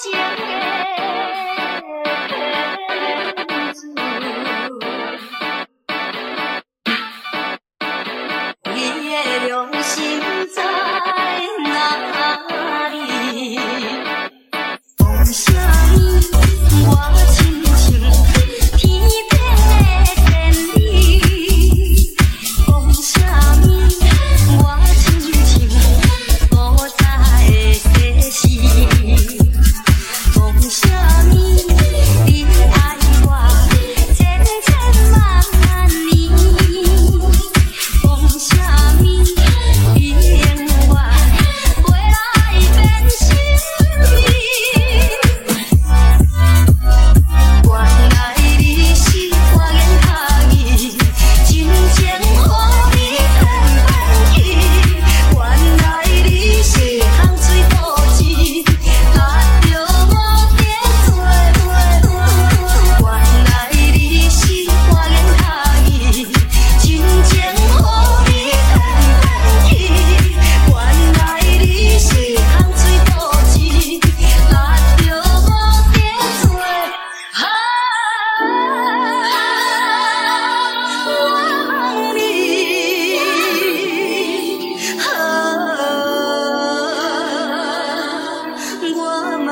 见面。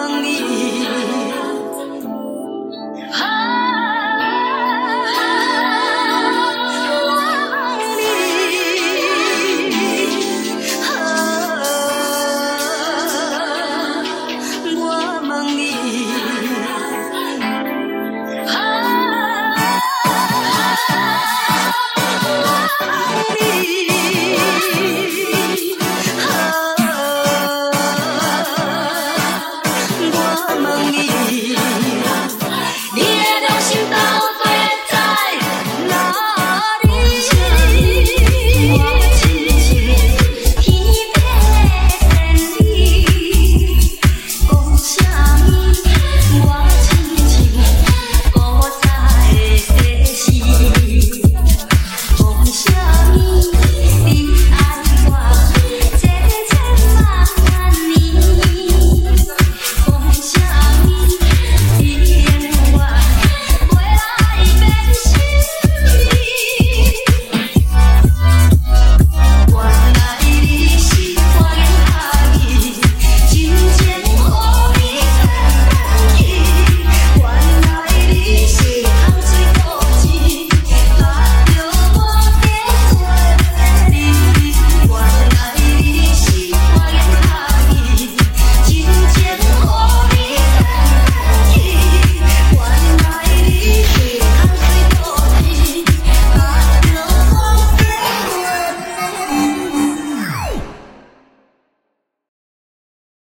among